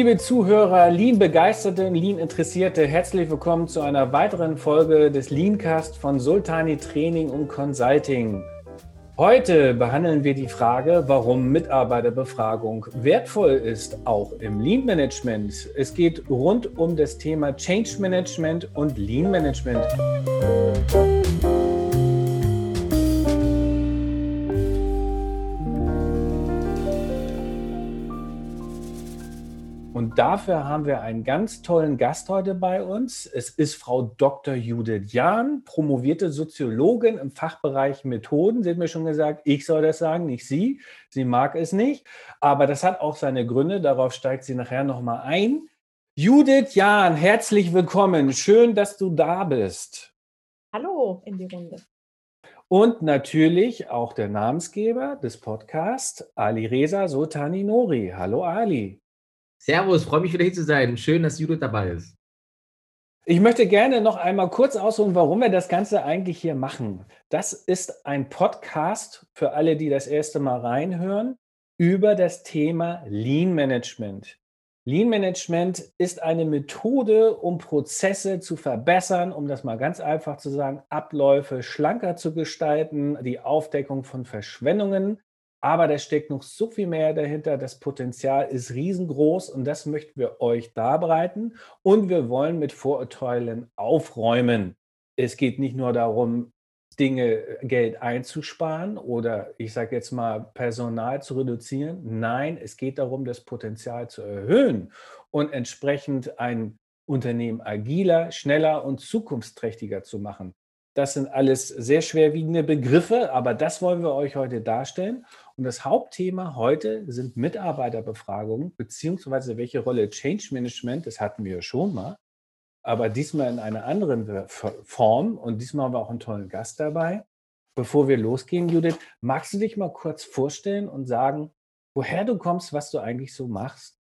Liebe Zuhörer, Lean-Begeisterte und Lean-Interessierte, herzlich willkommen zu einer weiteren Folge des Leancast von Sultani Training und Consulting. Heute behandeln wir die Frage, warum Mitarbeiterbefragung wertvoll ist, auch im Lean Management. Es geht rund um das Thema Change Management und Lean Management. Und dafür haben wir einen ganz tollen Gast heute bei uns. Es ist Frau Dr. Judith Jahn, promovierte Soziologin im Fachbereich Methoden. Sie hat mir schon gesagt, ich soll das sagen, nicht Sie. Sie mag es nicht. Aber das hat auch seine Gründe. Darauf steigt sie nachher nochmal ein. Judith Jahn, herzlich willkommen. Schön, dass du da bist. Hallo in die Runde. Und natürlich auch der Namensgeber des Podcasts, Ali Reza Sultani Nori. Hallo Ali. Servus, freue mich wieder hier zu sein. Schön, dass Judith dabei ist. Ich möchte gerne noch einmal kurz ausholen, warum wir das Ganze eigentlich hier machen. Das ist ein Podcast für alle, die das erste Mal reinhören, über das Thema Lean Management. Lean Management ist eine Methode, um Prozesse zu verbessern, um das mal ganz einfach zu sagen, Abläufe schlanker zu gestalten, die Aufdeckung von Verschwendungen aber da steckt noch so viel mehr dahinter. Das Potenzial ist riesengroß und das möchten wir euch darbereiten. Und wir wollen mit Vorurteilen aufräumen. Es geht nicht nur darum, Dinge, äh, Geld einzusparen oder ich sage jetzt mal Personal zu reduzieren. Nein, es geht darum, das Potenzial zu erhöhen und entsprechend ein Unternehmen agiler, schneller und zukunftsträchtiger zu machen. Das sind alles sehr schwerwiegende Begriffe, aber das wollen wir euch heute darstellen. Und das Hauptthema heute sind Mitarbeiterbefragungen, beziehungsweise welche Rolle Change Management, das hatten wir schon mal, aber diesmal in einer anderen Form. Und diesmal haben wir auch einen tollen Gast dabei. Bevor wir losgehen, Judith, magst du dich mal kurz vorstellen und sagen, woher du kommst, was du eigentlich so machst?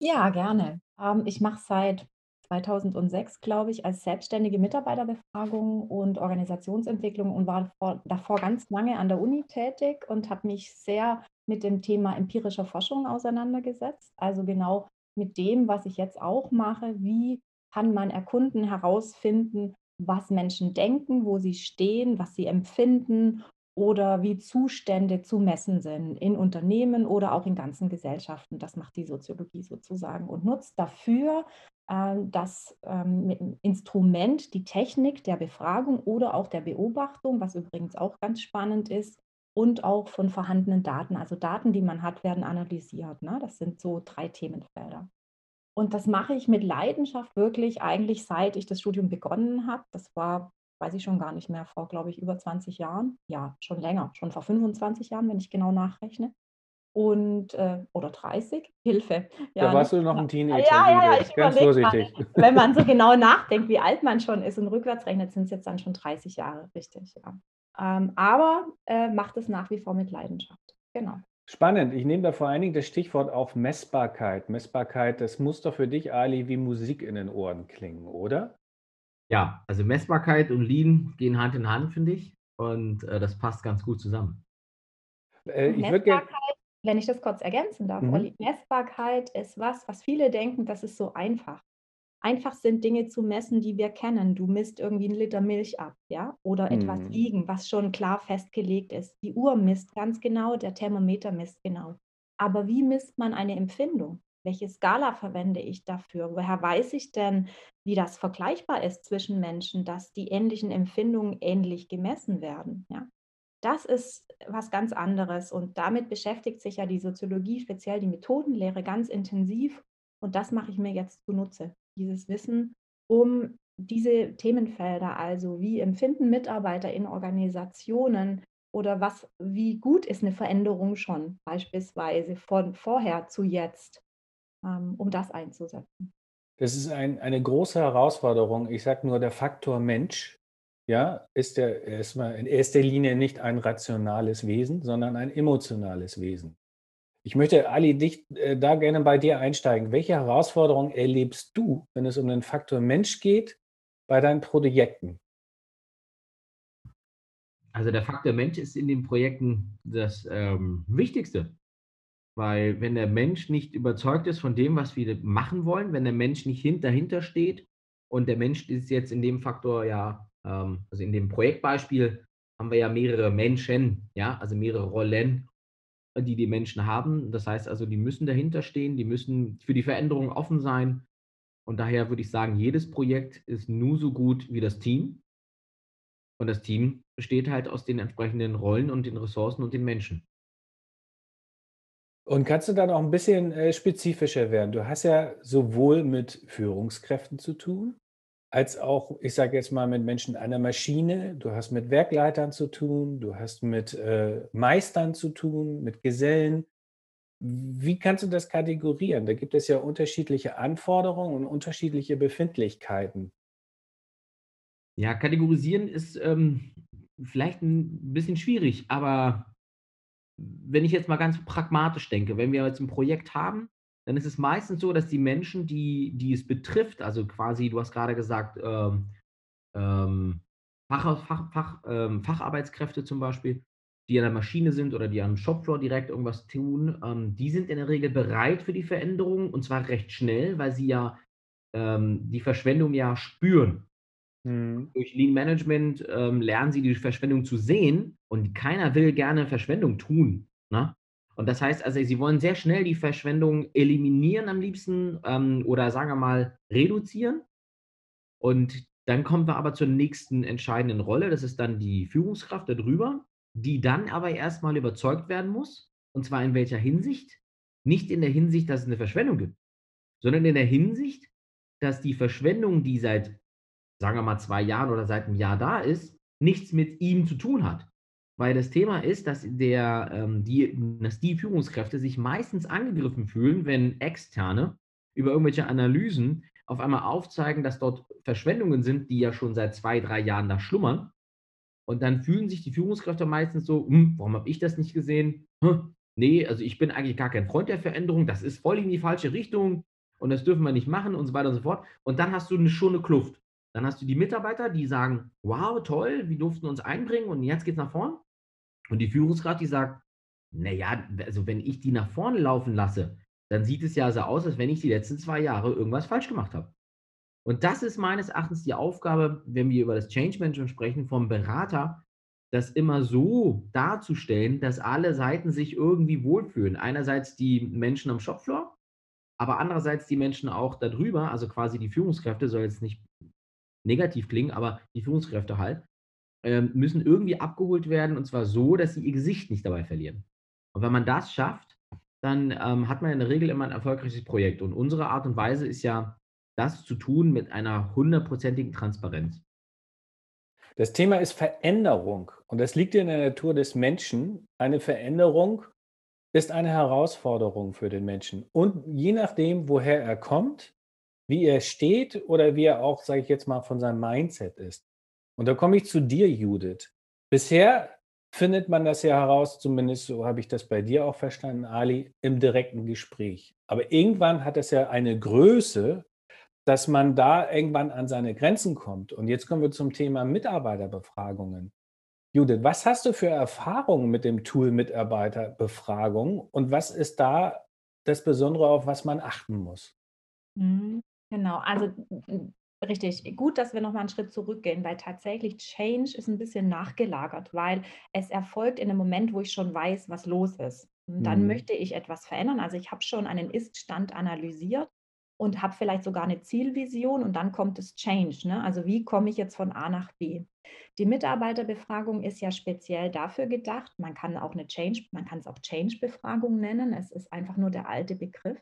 Ja, gerne. Ähm, ich mache seit 2006, glaube ich, als selbstständige Mitarbeiterbefragung und Organisationsentwicklung und war vor, davor ganz lange an der Uni tätig und habe mich sehr mit dem Thema empirischer Forschung auseinandergesetzt. Also genau mit dem, was ich jetzt auch mache, wie kann man erkunden, herausfinden, was Menschen denken, wo sie stehen, was sie empfinden oder wie Zustände zu messen sind in Unternehmen oder auch in ganzen Gesellschaften. Das macht die Soziologie sozusagen und nutzt dafür das ähm, Instrument, die Technik der Befragung oder auch der Beobachtung, was übrigens auch ganz spannend ist, und auch von vorhandenen Daten. Also Daten, die man hat, werden analysiert. Ne? Das sind so drei Themenfelder. Und das mache ich mit Leidenschaft wirklich eigentlich seit ich das Studium begonnen habe. Das war, weiß ich schon gar nicht mehr, vor, glaube ich, über 20 Jahren. Ja, schon länger, schon vor 25 Jahren, wenn ich genau nachrechne und äh, oder 30, Hilfe. Ja, da warst du noch ein Teenager. Ja, ja, ja, ich ganz vorsichtig. Mal, wenn man so genau nachdenkt, wie alt man schon ist und rückwärts rechnet, sind es jetzt dann schon 30 Jahre, richtig, ja. Ähm, aber äh, macht es nach wie vor mit Leidenschaft. Genau. Spannend. Ich nehme da vor allen Dingen das Stichwort auf Messbarkeit. Messbarkeit, das muss doch für dich, Ali, wie Musik in den Ohren klingen, oder? Ja, also Messbarkeit und Lean gehen Hand in Hand, finde ich. Und äh, das passt ganz gut zusammen. Äh, ich Messbarkeit wenn ich das kurz ergänzen darf, mhm. Olli, Messbarkeit ist was, was viele denken, das ist so einfach. Einfach sind Dinge zu messen, die wir kennen. Du misst irgendwie einen Liter Milch ab, ja, oder mhm. etwas wiegen, was schon klar festgelegt ist. Die Uhr misst ganz genau, der Thermometer misst genau. Aber wie misst man eine Empfindung? Welche Skala verwende ich dafür? Woher weiß ich denn, wie das vergleichbar ist zwischen Menschen, dass die ähnlichen Empfindungen ähnlich gemessen werden? Ja? Das ist was ganz anderes und damit beschäftigt sich ja die Soziologie, speziell die Methodenlehre, ganz intensiv. Und das mache ich mir jetzt zunutze, dieses Wissen, um diese Themenfelder, also wie empfinden Mitarbeiter in Organisationen oder was, wie gut ist eine Veränderung schon, beispielsweise von vorher zu jetzt, ähm, um das einzusetzen. Das ist ein, eine große Herausforderung. Ich sage nur, der Faktor Mensch ja, ist er erstmal in erster Linie nicht ein rationales Wesen, sondern ein emotionales Wesen. Ich möchte, Ali, dich äh, da gerne bei dir einsteigen. Welche Herausforderungen erlebst du, wenn es um den Faktor Mensch geht, bei deinen Projekten? Also der Faktor Mensch ist in den Projekten das ähm, Wichtigste. Weil wenn der Mensch nicht überzeugt ist von dem, was wir machen wollen, wenn der Mensch nicht dahinter steht und der Mensch ist jetzt in dem Faktor ja, ähm, also in dem Projektbeispiel haben wir ja mehrere Menschen, ja, also mehrere Rollen, die die Menschen haben. Das heißt also, die müssen dahinter stehen, die müssen für die Veränderung offen sein. Und daher würde ich sagen, jedes Projekt ist nur so gut wie das Team. Und das Team besteht halt aus den entsprechenden Rollen und den Ressourcen und den Menschen. Und kannst du da noch ein bisschen äh, spezifischer werden? Du hast ja sowohl mit Führungskräften zu tun, als auch, ich sage jetzt mal, mit Menschen einer Maschine. Du hast mit Werkleitern zu tun, du hast mit äh, Meistern zu tun, mit Gesellen. Wie kannst du das kategorieren? Da gibt es ja unterschiedliche Anforderungen und unterschiedliche Befindlichkeiten. Ja, kategorisieren ist ähm, vielleicht ein bisschen schwierig, aber wenn ich jetzt mal ganz pragmatisch denke, wenn wir jetzt ein Projekt haben, dann ist es meistens so, dass die Menschen, die, die es betrifft, also quasi, du hast gerade gesagt, ähm, ähm, Fach, Fach, Fach, ähm, Facharbeitskräfte zum Beispiel, die an der Maschine sind oder die am Shopfloor direkt irgendwas tun, ähm, die sind in der Regel bereit für die Veränderung und zwar recht schnell, weil sie ja ähm, die Verschwendung ja spüren. Mhm. Durch Lean Management ähm, lernen sie die Verschwendung zu sehen und keiner will gerne Verschwendung tun. Ne? Und das heißt also, sie wollen sehr schnell die Verschwendung eliminieren am liebsten ähm, oder sagen wir mal reduzieren. Und dann kommen wir aber zur nächsten entscheidenden Rolle. Das ist dann die Führungskraft darüber, die dann aber erstmal überzeugt werden muss. Und zwar in welcher Hinsicht? Nicht in der Hinsicht, dass es eine Verschwendung gibt, sondern in der Hinsicht, dass die Verschwendung, die seit sagen wir mal, zwei Jahren oder seit einem Jahr da ist, nichts mit ihm zu tun hat. Weil das Thema ist, dass, der, ähm, die, dass die Führungskräfte sich meistens angegriffen fühlen, wenn Externe über irgendwelche Analysen auf einmal aufzeigen, dass dort Verschwendungen sind, die ja schon seit zwei, drei Jahren da schlummern. Und dann fühlen sich die Führungskräfte meistens so, hm, warum habe ich das nicht gesehen? Hm, nee, also ich bin eigentlich gar kein Freund der Veränderung, das ist voll in die falsche Richtung und das dürfen wir nicht machen und so weiter und so fort. Und dann hast du eine, schon eine Kluft. Dann hast du die Mitarbeiter, die sagen, wow, toll, wir durften uns einbringen und jetzt geht's nach vorn. Und die Führungskraft, die sagt, naja, also wenn ich die nach vorne laufen lasse, dann sieht es ja so aus, als wenn ich die letzten zwei Jahre irgendwas falsch gemacht habe. Und das ist meines Erachtens die Aufgabe, wenn wir über das Change Management sprechen, vom Berater, das immer so darzustellen, dass alle Seiten sich irgendwie wohlfühlen. Einerseits die Menschen am Shopfloor, aber andererseits die Menschen auch darüber, also quasi die Führungskräfte, soll jetzt nicht negativ klingen, aber die Führungskräfte halt, müssen irgendwie abgeholt werden und zwar so, dass sie ihr Gesicht nicht dabei verlieren. Und wenn man das schafft, dann ähm, hat man in der Regel immer ein erfolgreiches Projekt. Und unsere Art und Weise ist ja, das zu tun mit einer hundertprozentigen Transparenz. Das Thema ist Veränderung und das liegt in der Natur des Menschen. Eine Veränderung ist eine Herausforderung für den Menschen. Und je nachdem, woher er kommt, wie er steht oder wie er auch, sage ich jetzt mal, von seinem Mindset ist. Und da komme ich zu dir, Judith. Bisher findet man das ja heraus, zumindest so habe ich das bei dir auch verstanden, Ali, im direkten Gespräch. Aber irgendwann hat es ja eine Größe, dass man da irgendwann an seine Grenzen kommt. Und jetzt kommen wir zum Thema Mitarbeiterbefragungen. Judith, was hast du für Erfahrungen mit dem Tool Mitarbeiterbefragung und was ist da das Besondere, auf was man achten muss? Mhm. Genau, also richtig gut, dass wir noch mal 'n Schritt zurückgehen, weil tatsächlich Change ist ein bisschen nachgelagert, weil es erfolgt in dem Moment, wo ich schon weiß, was los ist. Und dann Mhm. möchte ich etwas verändern. Also, ich habe schon einen Ist-Stand analysiert und habe vielleicht sogar eine Zielvision und dann kommt das Change, ne? Also, wie komme ich jetzt von A nach B? Die Mitarbeiterbefragung ist ja speziell dafür gedacht man kann auch eine Change man kann es auch Change-Befragung nennen. Es ist einfach nur der alte Begriff.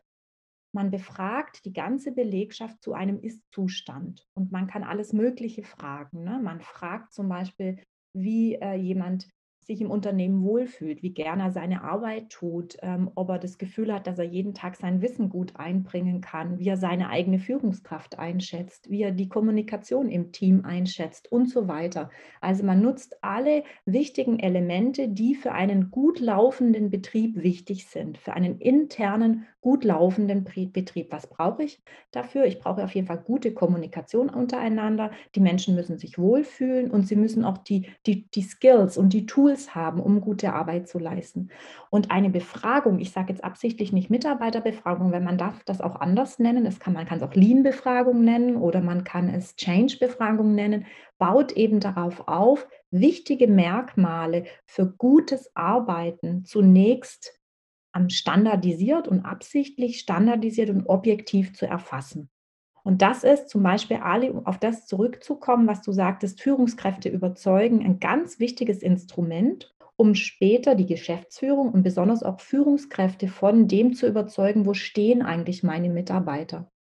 Man befragt die ganze Belegschaft zu einem Ist-Zustand und man kann alles Mögliche fragen. Ne? Man fragt zum Beispiel, wie äh, jemand sich im Unternehmen wohlfühlt, wie gerne er seine Arbeit tut, ähm, ob er das Gefühl hat, dass er jeden Tag sein Wissen gut einbringen kann, wie er seine eigene Führungskraft einschätzt, wie er die Kommunikation im Team einschätzt und so weiter. Also man nutzt alle wichtigen Elemente, die für einen gut laufenden Betrieb wichtig sind, für einen internen, gut laufenden Betrieb. Was brauche ich dafür? Ich brauche auf jeden Fall gute Kommunikation untereinander. Die Menschen müssen sich wohlfühlen und sie müssen auch die, die, die Skills und die Tools Tools haben, um gute Arbeit zu leisten. Und eine Befragung, ich sage jetzt absichtlich nicht Mitarbeiterbefragung, weil man darf das auch anders nennen. Es kann, man kann es auch Lean-Befragung nennen oder man kann es Change-Befragung nennen, baut eben darauf auf, wichtige Merkmale für gutes Arbeiten zunächst standardisiert und absichtlich standardisiert und objektiv zu erfassen. Und das ist zum Beispiel, Ali, um auf das zurückzukommen, was du sagtest, Führungskräfte überzeugen, ein ganz wichtiges Instrument, um später die Geschäftsführung und besonders auch Führungskräfte von dem zu überzeugen, wo stehen eigentlich meine Mitarbeiter.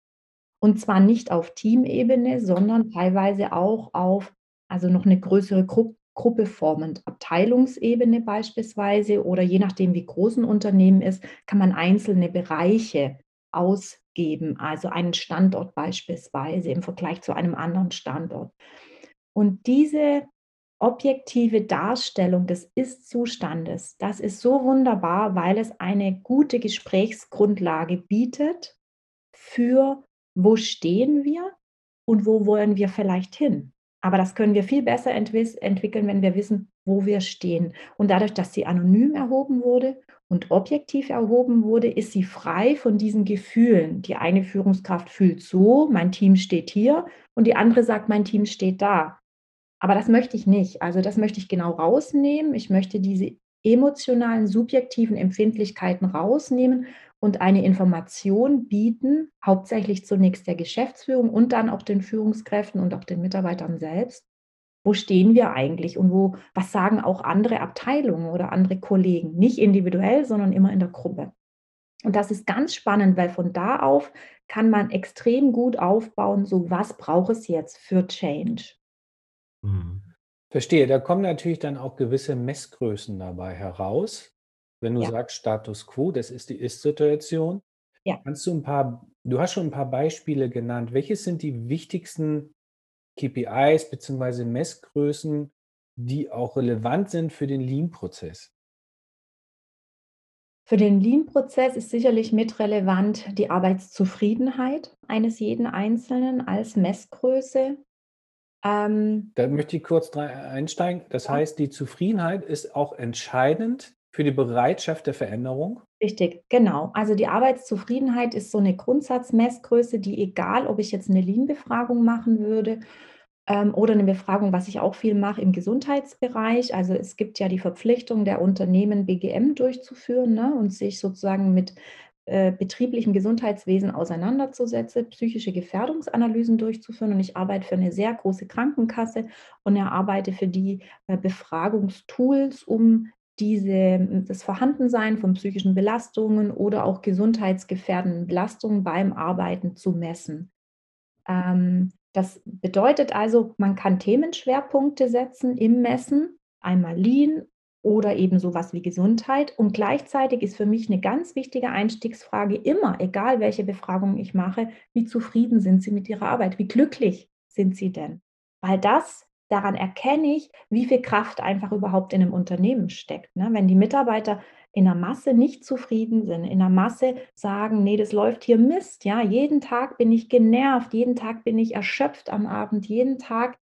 Und zwar nicht auf Teamebene, sondern teilweise auch auf, also noch eine größere Gru Gruppe formend, Abteilungsebene beispielsweise oder je nachdem, wie groß ein Unternehmen ist, kann man einzelne Bereiche ausgeben, also einen Standort beispielsweise im Vergleich zu einem anderen Standort. Und diese objektive Darstellung des Ist-Zustandes, das ist so wunderbar, weil es eine gute Gesprächsgrundlage bietet für, wo stehen wir und wo wollen wir vielleicht hin. Aber das können wir viel besser entwickeln, wenn wir wissen, wo wir stehen. Und dadurch, dass sie anonym erhoben wurde und objektiv erhoben wurde, ist sie frei von diesen Gefühlen. Die eine Führungskraft fühlt so, mein Team steht hier und die andere sagt, mein Team steht da. Aber das möchte ich nicht. Also das möchte ich genau rausnehmen. Ich möchte diese emotionalen, subjektiven Empfindlichkeiten rausnehmen und eine Information bieten, hauptsächlich zunächst der Geschäftsführung und dann auch den Führungskräften und auch den Mitarbeitern selbst, wo stehen wir eigentlich und wo, was sagen auch andere Abteilungen oder andere Kollegen, nicht individuell, sondern immer in der Gruppe. Und das ist ganz spannend, weil von da auf kann man extrem gut aufbauen, so was braucht es jetzt für Change. Mhm. Verstehe, da kommen natürlich dann auch gewisse Messgrößen dabei heraus. Wenn du ja. sagst Status quo, das ist die Ist-Situation. Ja. Kannst du ein paar, du hast schon ein paar Beispiele genannt. Welches sind die wichtigsten KPIs bzw. Messgrößen, die auch relevant sind für den Lean-Prozess? Für den Lean-Prozess ist sicherlich mit relevant die Arbeitszufriedenheit eines jeden Einzelnen als Messgröße. Ähm, da möchte ich kurz einsteigen. Das ja. heißt, die Zufriedenheit ist auch entscheidend für die Bereitschaft der Veränderung? Richtig, genau. Also die Arbeitszufriedenheit ist so eine Grundsatzmessgröße, die egal, ob ich jetzt eine Lean-Befragung machen würde ähm, oder eine Befragung, was ich auch viel mache im Gesundheitsbereich. Also es gibt ja die Verpflichtung der Unternehmen, BGM durchzuführen ne, und sich sozusagen mit äh, betrieblichem Gesundheitswesen auseinanderzusetzen, psychische Gefährdungsanalysen durchzuführen. Und ich arbeite für eine sehr große Krankenkasse und erarbeite für die äh, Befragungstools, um diese, das Vorhandensein von psychischen Belastungen oder auch gesundheitsgefährdenden Belastungen beim Arbeiten zu messen. Ähm, das bedeutet also, man kann Themenschwerpunkte setzen im Messen, einmal Lean oder eben sowas wie Gesundheit. Und gleichzeitig ist für mich eine ganz wichtige Einstiegsfrage immer, egal welche Befragung ich mache, wie zufrieden sind Sie mit Ihrer Arbeit? Wie glücklich sind Sie denn? Weil das daran erkenne ich, wie viel Kraft einfach überhaupt in einem Unternehmen steckt. Ne? Wenn die Mitarbeiter in der Masse nicht zufrieden sind, in der Masse sagen, nee, das läuft hier Mist, ja, jeden Tag bin ich genervt, jeden Tag bin ich erschöpft am Abend, jeden Tag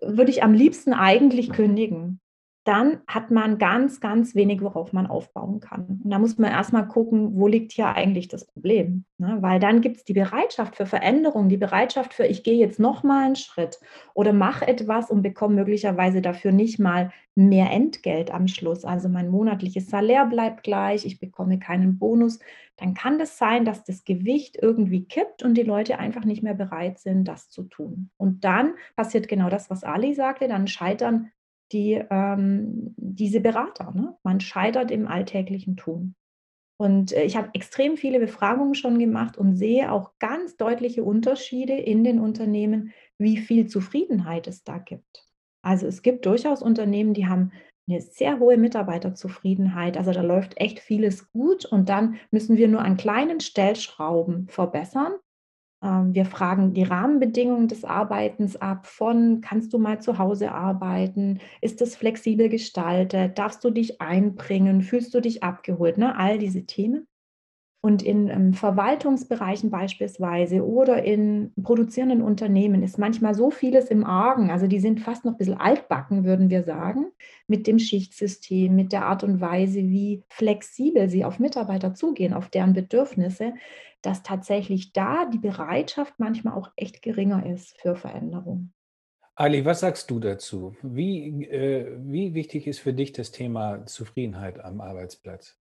würde ich am liebsten eigentlich kündigen dann hat man ganz, ganz wenig, worauf man aufbauen kann. Und da muss man erstmal gucken, wo liegt hier eigentlich das Problem. Ne? Weil dann gibt es die Bereitschaft für Veränderung, die Bereitschaft für, ich gehe jetzt nochmal einen Schritt oder mache etwas und bekomme möglicherweise dafür nicht mal mehr Entgelt am Schluss. Also mein monatliches Salär bleibt gleich, ich bekomme keinen Bonus. Dann kann das sein, dass das Gewicht irgendwie kippt und die Leute einfach nicht mehr bereit sind, das zu tun. Und dann passiert genau das, was Ali sagte, dann scheitern die, ähm, diese Berater. Ne? Man scheitert im alltäglichen Tun. Und äh, ich habe extrem viele Befragungen schon gemacht und sehe auch ganz deutliche Unterschiede in den Unternehmen, wie viel Zufriedenheit es da gibt. Also es gibt durchaus Unternehmen, die haben eine sehr hohe Mitarbeiterzufriedenheit. Also da läuft echt vieles gut und dann müssen wir nur an kleinen Stellschrauben verbessern wir fragen die Rahmenbedingungen des Arbeitens ab von, kannst du mal zu Hause arbeiten? Ist es flexibel gestaltet? Darfst du dich einbringen? Fühlst du dich abgeholt? Ne? All diese Themen. Und in ähm, Verwaltungsbereichen beispielsweise oder in produzierenden Unternehmen ist manchmal so vieles im Argen. Also die sind fast noch ein bisschen altbacken, würden wir sagen, mit dem Schichtsystem, mit der Art und Weise, wie flexibel sie auf Mitarbeiter zugehen, auf deren Bedürfnisse, dass tatsächlich da die Bereitschaft manchmal auch echt geringer ist für Veränderung. Ali, was sagst du dazu? Wie, äh, wie wichtig ist für dich das Thema Zufriedenheit am Arbeitsplatz?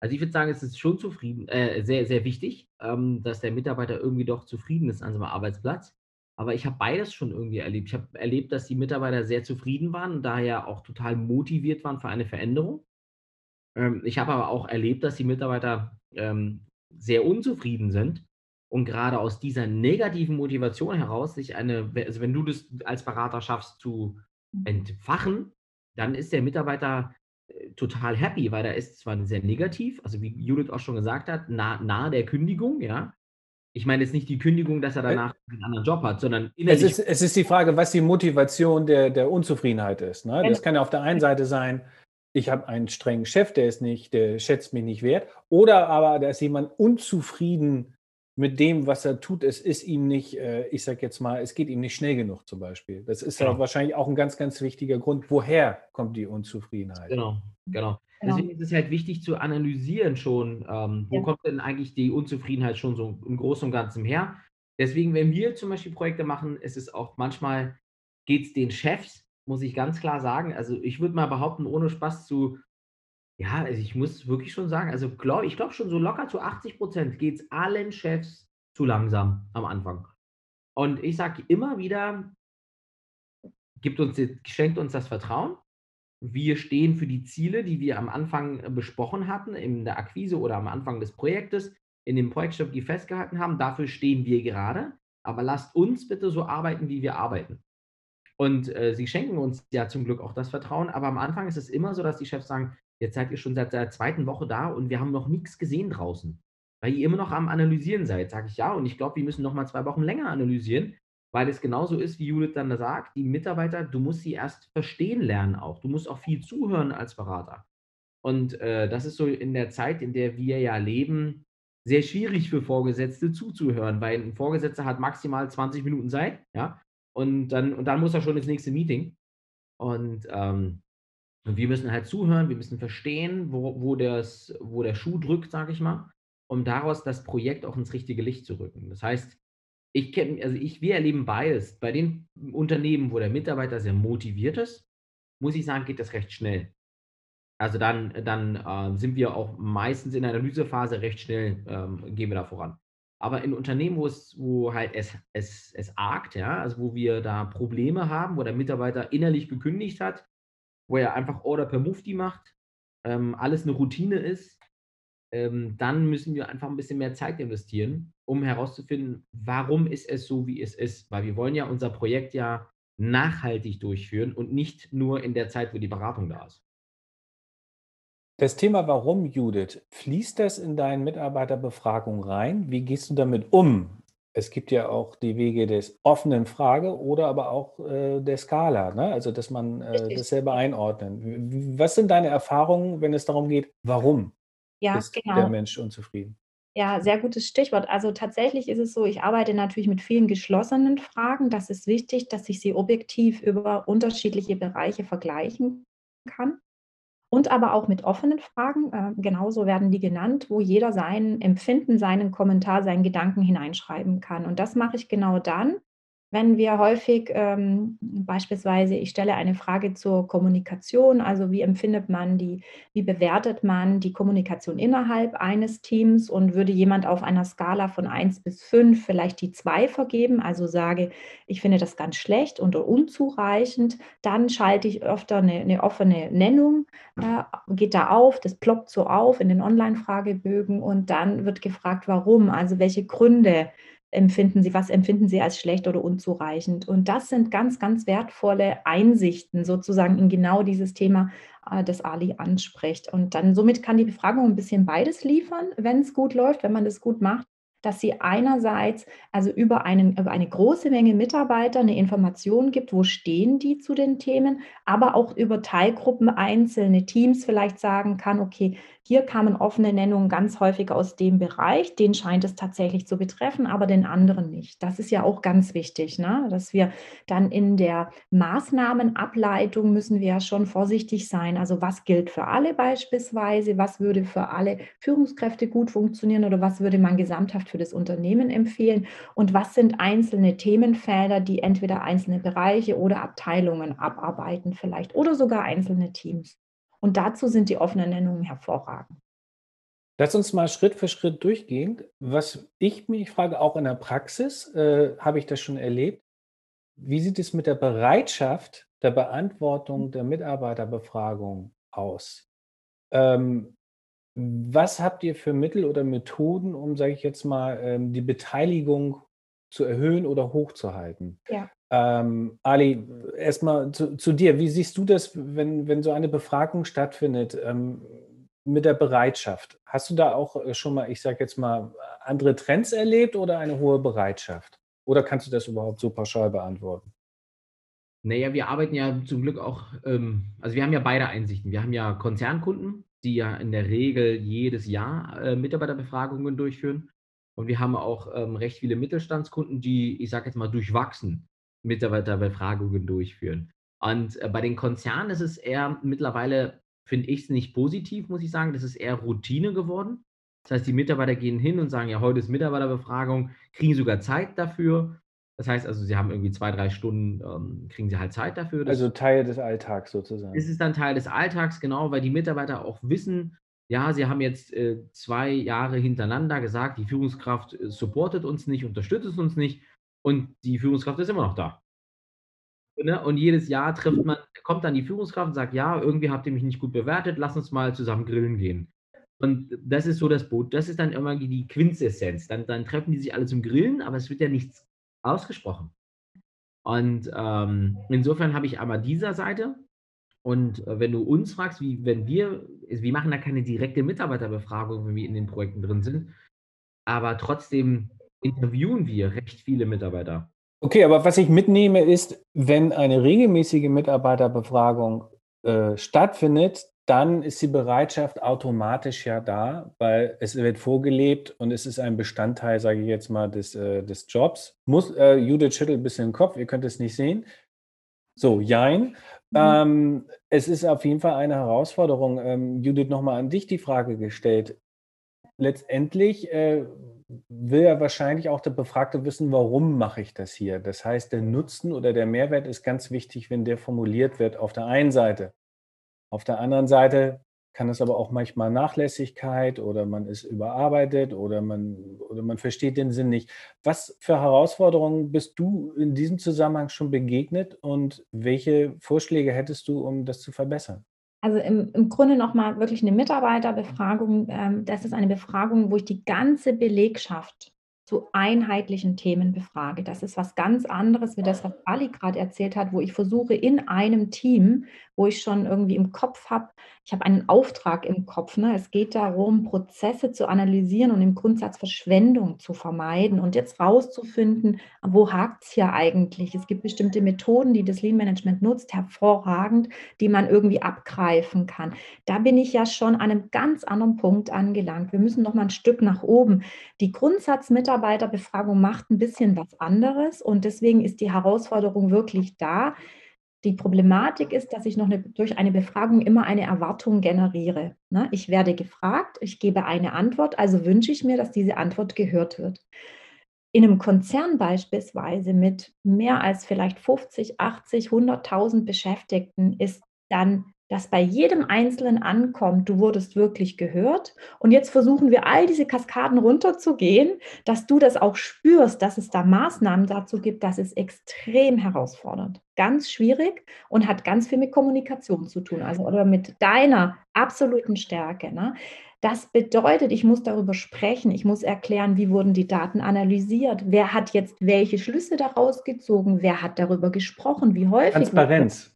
Also ich würde sagen, es ist schon zufrieden, äh, sehr, sehr wichtig, ähm, dass der Mitarbeiter irgendwie doch zufrieden ist an seinem Arbeitsplatz. Aber ich habe beides schon irgendwie erlebt. Ich habe erlebt, dass die Mitarbeiter sehr zufrieden waren und daher auch total motiviert waren für eine Veränderung. Ähm, ich habe aber auch erlebt, dass die Mitarbeiter ähm, sehr unzufrieden sind und gerade aus dieser negativen Motivation heraus sich eine, also wenn du das als Berater schaffst zu mhm. entfachen, dann ist der Mitarbeiter total happy, weil er ist zwar sehr negativ, also wie Judith auch schon gesagt hat, nah, nahe der Kündigung, ja. Ich meine jetzt nicht die Kündigung, dass er danach einen anderen Job hat, sondern innerlich. Es ist, es ist die Frage, was die Motivation der, der Unzufriedenheit ist. Ne? Das kann ja auf der einen Seite sein, ich habe einen strengen Chef, der ist nicht, der schätzt mich nicht wert. Oder aber da ist jemand unzufrieden mit dem, was er tut, es ist ihm nicht, äh, ich sage jetzt mal, es geht ihm nicht schnell genug zum Beispiel. Das ist genau. ja wahrscheinlich auch ein ganz, ganz wichtiger Grund, woher kommt die Unzufriedenheit. Genau, genau. genau. Deswegen ist es halt wichtig zu analysieren schon, ähm, wo ja. kommt denn eigentlich die Unzufriedenheit schon so im Großen und Ganzen her. Deswegen, wenn wir zum Beispiel Projekte machen, ist es auch manchmal, geht es den Chefs, muss ich ganz klar sagen. Also ich würde mal behaupten, ohne Spaß zu ja, also ich muss wirklich schon sagen, also glaub, ich glaube schon so locker zu 80 Prozent geht es allen Chefs zu langsam am Anfang. Und ich sage immer wieder, gibt uns, schenkt uns das Vertrauen. Wir stehen für die Ziele, die wir am Anfang besprochen hatten, in der Akquise oder am Anfang des Projektes, in dem Projektstrategie festgehalten haben. Dafür stehen wir gerade. Aber lasst uns bitte so arbeiten, wie wir arbeiten. Und äh, sie schenken uns ja zum Glück auch das Vertrauen. Aber am Anfang ist es immer so, dass die Chefs sagen, Jetzt seid ihr schon seit der zweiten Woche da und wir haben noch nichts gesehen draußen, weil ihr immer noch am Analysieren seid. Sage ich ja, und ich glaube, wir müssen noch mal zwei Wochen länger analysieren, weil es genauso ist, wie Judith dann sagt, die Mitarbeiter, du musst sie erst verstehen lernen auch. Du musst auch viel zuhören als Berater. Und äh, das ist so in der Zeit, in der wir ja leben, sehr schwierig für Vorgesetzte zuzuhören, weil ein Vorgesetzter hat maximal 20 Minuten Zeit, ja, und dann, und dann muss er schon ins nächste Meeting. Und ähm, und wir müssen halt zuhören, wir müssen verstehen, wo, wo, das, wo der Schuh drückt, sage ich mal, um daraus das Projekt auch ins richtige Licht zu rücken. Das heißt, ich kenne, also ich, wir erleben beides. Bei den Unternehmen, wo der Mitarbeiter sehr motiviert ist, muss ich sagen, geht das recht schnell. Also dann, dann äh, sind wir auch meistens in der Analysephase recht schnell, ähm, gehen wir da voran. Aber in Unternehmen, wo es, wo halt es, es, es argt, ja, also wo wir da Probleme haben, wo der Mitarbeiter innerlich gekündigt hat, wo er einfach Order per Mufti macht, ähm, alles eine Routine ist, ähm, dann müssen wir einfach ein bisschen mehr Zeit investieren, um herauszufinden, warum ist es so, wie es ist. Weil wir wollen ja unser Projekt ja nachhaltig durchführen und nicht nur in der Zeit, wo die Beratung da ist. Das Thema Warum, Judith, fließt das in deinen Mitarbeiterbefragungen rein? Wie gehst du damit um? Es gibt ja auch die Wege des offenen Frage oder aber auch äh, der Skala, ne? also dass man äh, das selber einordnen. Was sind deine Erfahrungen, wenn es darum geht, warum ja, ist genau. der Mensch unzufrieden? Ja, sehr gutes Stichwort. Also tatsächlich ist es so, ich arbeite natürlich mit vielen geschlossenen Fragen. Das ist wichtig, dass ich sie objektiv über unterschiedliche Bereiche vergleichen kann und aber auch mit offenen Fragen. Äh, genauso werden die genannt, wo jeder sein Empfinden, seinen Kommentar, seinen Gedanken hineinschreiben kann. Und das mache ich genau dann, wenn wir häufig ähm, beispielsweise, ich stelle eine Frage zur Kommunikation, also wie empfindet man die, wie bewertet man die Kommunikation innerhalb eines Teams und würde jemand auf einer Skala von 1 bis 5 vielleicht die 2 vergeben, also sage, ich finde das ganz schlecht oder unzureichend, dann schalte ich öfter eine, eine offene Nennung, äh, geht da auf, das ploppt so auf in den Online-Fragebögen und dann wird gefragt, warum, also welche Gründe empfinden Sie, was empfinden Sie als schlecht oder unzureichend? Und das sind ganz, ganz wertvolle Einsichten sozusagen in genau dieses Thema, äh, das Ali anspricht. Und dann somit kann die Befragung ein bisschen beides liefern, wenn es gut läuft, wenn man das gut macht. dass sie einerseits also über, einen, über eine große Menge Mitarbeiter eine Information gibt, wo stehen die zu den Themen, aber auch über Teilgruppen, einzelne Teams vielleicht sagen kann, okay, hier kamen offene Nennungen ganz häufig aus dem Bereich, den scheint es tatsächlich zu betreffen, aber den anderen nicht. Das ist ja auch ganz wichtig, ne? dass wir dann in der Maßnahmenableitung müssen wir ja schon vorsichtig sein. Also was gilt für alle beispielsweise, was würde für alle Führungskräfte gut funktionieren oder was würde man gesamthaft für das Unternehmen empfehlen und was sind einzelne Themenfelder, die entweder einzelne Bereiche oder Abteilungen abarbeiten vielleicht oder sogar einzelne Teams. Und dazu sind die offenen Nennungen hervorragend. Lass uns mal Schritt für Schritt durchgehen. Was ich mich frage, auch in der Praxis, äh, habe ich das schon erlebt. Wie sieht es mit der Bereitschaft der Beantwortung der Mitarbeiterbefragung aus? Ähm, was habt ihr für Mittel oder Methoden, um, sage ich jetzt mal, ähm, die Beteiligung zu erhöhen oder hochzuhalten? Ja. Ähm, Ali, erstmal zu, zu, dir. Wie siehst du das, wenn, wenn so eine Befragung stattfindet ähm, mit der Bereitschaft? Hast du da auch äh, schon mal, ich sage jetzt mal, andere Trends erlebt oder eine hohe Bereitschaft? Oder kannst du das überhaupt so pauschal beantworten? Naja, wir arbeiten ja zum Glück auch, ähm, also wir haben ja beide Einsichten. Wir haben ja Konzernkunden, die ja in der Regel jedes Jahr äh, Mitarbeiterbefragungen durchführen. Und wir haben auch ähm, recht viele Mittelstandskunden, die, ich sage jetzt mal, durchwachsen Mitarbeiterbefragungen durchführen. Und äh, bei den Konzernen ist es eher mittlerweile, finde ich es nicht positiv, muss ich sagen. Das ist eher Routine geworden. Das heißt, die Mitarbeiter gehen hin und sagen, ja, heute ist Mitarbeiterbefragung, kriegen sogar Zeit dafür. Das heißt also, sie haben irgendwie zwei, drei Stunden, ähm, kriegen sie halt Zeit dafür. Also Teil des Alltags sozusagen. Es ist dann Teil des Alltags, genau, weil die Mitarbeiter auch wissen, ja, sie haben jetzt äh, zwei Jahre hintereinander gesagt, die Führungskraft äh, supportet uns nicht, unterstützt uns nicht und die Führungskraft ist immer noch da. Ne? Und jedes Jahr trifft man, kommt dann die Führungskraft und sagt, ja, irgendwie habt ihr mich nicht gut bewertet, lass uns mal zusammen grillen gehen. Und das ist so das Boot, das ist dann immer die Quintessenz. Dann, dann treffen die sich alle zum Grillen, aber es wird ja nichts ausgesprochen. Und ähm, insofern habe ich einmal dieser Seite. Und äh, wenn du uns fragst, wie, wenn wir, wir machen da keine direkte Mitarbeiterbefragung, wenn wir in den Projekten drin sind, aber trotzdem interviewen wir recht viele Mitarbeiter. Okay, aber was ich mitnehme ist, wenn eine regelmäßige Mitarbeiterbefragung äh, stattfindet, dann ist die Bereitschaft automatisch ja da, weil es wird vorgelebt und es ist ein Bestandteil, sage ich jetzt mal, des, äh, des Jobs. Muss, äh, Judith schüttelt ein bisschen den Kopf, ihr könnt es nicht sehen. So, jein. Mhm. Ähm, es ist auf jeden Fall eine Herausforderung. Ähm, Judith, nochmal an dich die Frage gestellt. Letztendlich äh, will ja wahrscheinlich auch der Befragte wissen, warum mache ich das hier. Das heißt, der Nutzen oder der Mehrwert ist ganz wichtig, wenn der formuliert wird auf der einen Seite. Auf der anderen Seite kann es aber auch manchmal Nachlässigkeit oder man ist überarbeitet oder man, oder man versteht den Sinn nicht. Was für Herausforderungen bist du in diesem Zusammenhang schon begegnet und welche Vorschläge hättest du, um das zu verbessern? Also im, im Grunde nochmal wirklich eine Mitarbeiterbefragung. Ähm, das ist eine Befragung, wo ich die ganze Belegschaft zu einheitlichen Themen befrage. Das ist was ganz anderes wie das, was Ali gerade erzählt hat, wo ich versuche in einem Team, wo ich schon irgendwie im Kopf habe, ich habe einen Auftrag im Kopf. Ne? Es geht darum, Prozesse zu analysieren und im Grundsatz Verschwendung zu vermeiden und jetzt rauszufinden, wo hakt es hier eigentlich. Es gibt bestimmte Methoden, die das Lean Management nutzt, hervorragend, die man irgendwie abgreifen kann. Da bin ich ja schon an einem ganz anderen Punkt angelangt. Wir müssen noch mal ein Stück nach oben. Die Grundsatzmitarbeiterbefragung macht ein bisschen was anderes und deswegen ist die Herausforderung wirklich da, die Problematik ist, dass ich noch eine, durch eine Befragung immer eine Erwartung generiere. Ne? Ich werde gefragt, ich gebe eine Antwort, also wünsche ich mir, dass diese Antwort gehört wird. In einem Konzern beispielsweise mit mehr als vielleicht 50, 80, 100.000 Beschäftigten ist dann dass bei jedem Einzelnen ankommt, du wurdest wirklich gehört. Und jetzt versuchen wir all diese Kaskaden runterzugehen, dass du das auch spürst, dass es da Maßnahmen dazu gibt, das ist extrem herausfordernd. Ganz schwierig und hat ganz viel mit Kommunikation zu tun, also oder mit deiner absoluten Stärke. Ne? Das bedeutet, ich muss darüber sprechen, ich muss erklären, wie wurden die Daten analysiert, wer hat jetzt welche Schlüsse daraus gezogen, wer hat darüber gesprochen, wie häufig. Transparenz.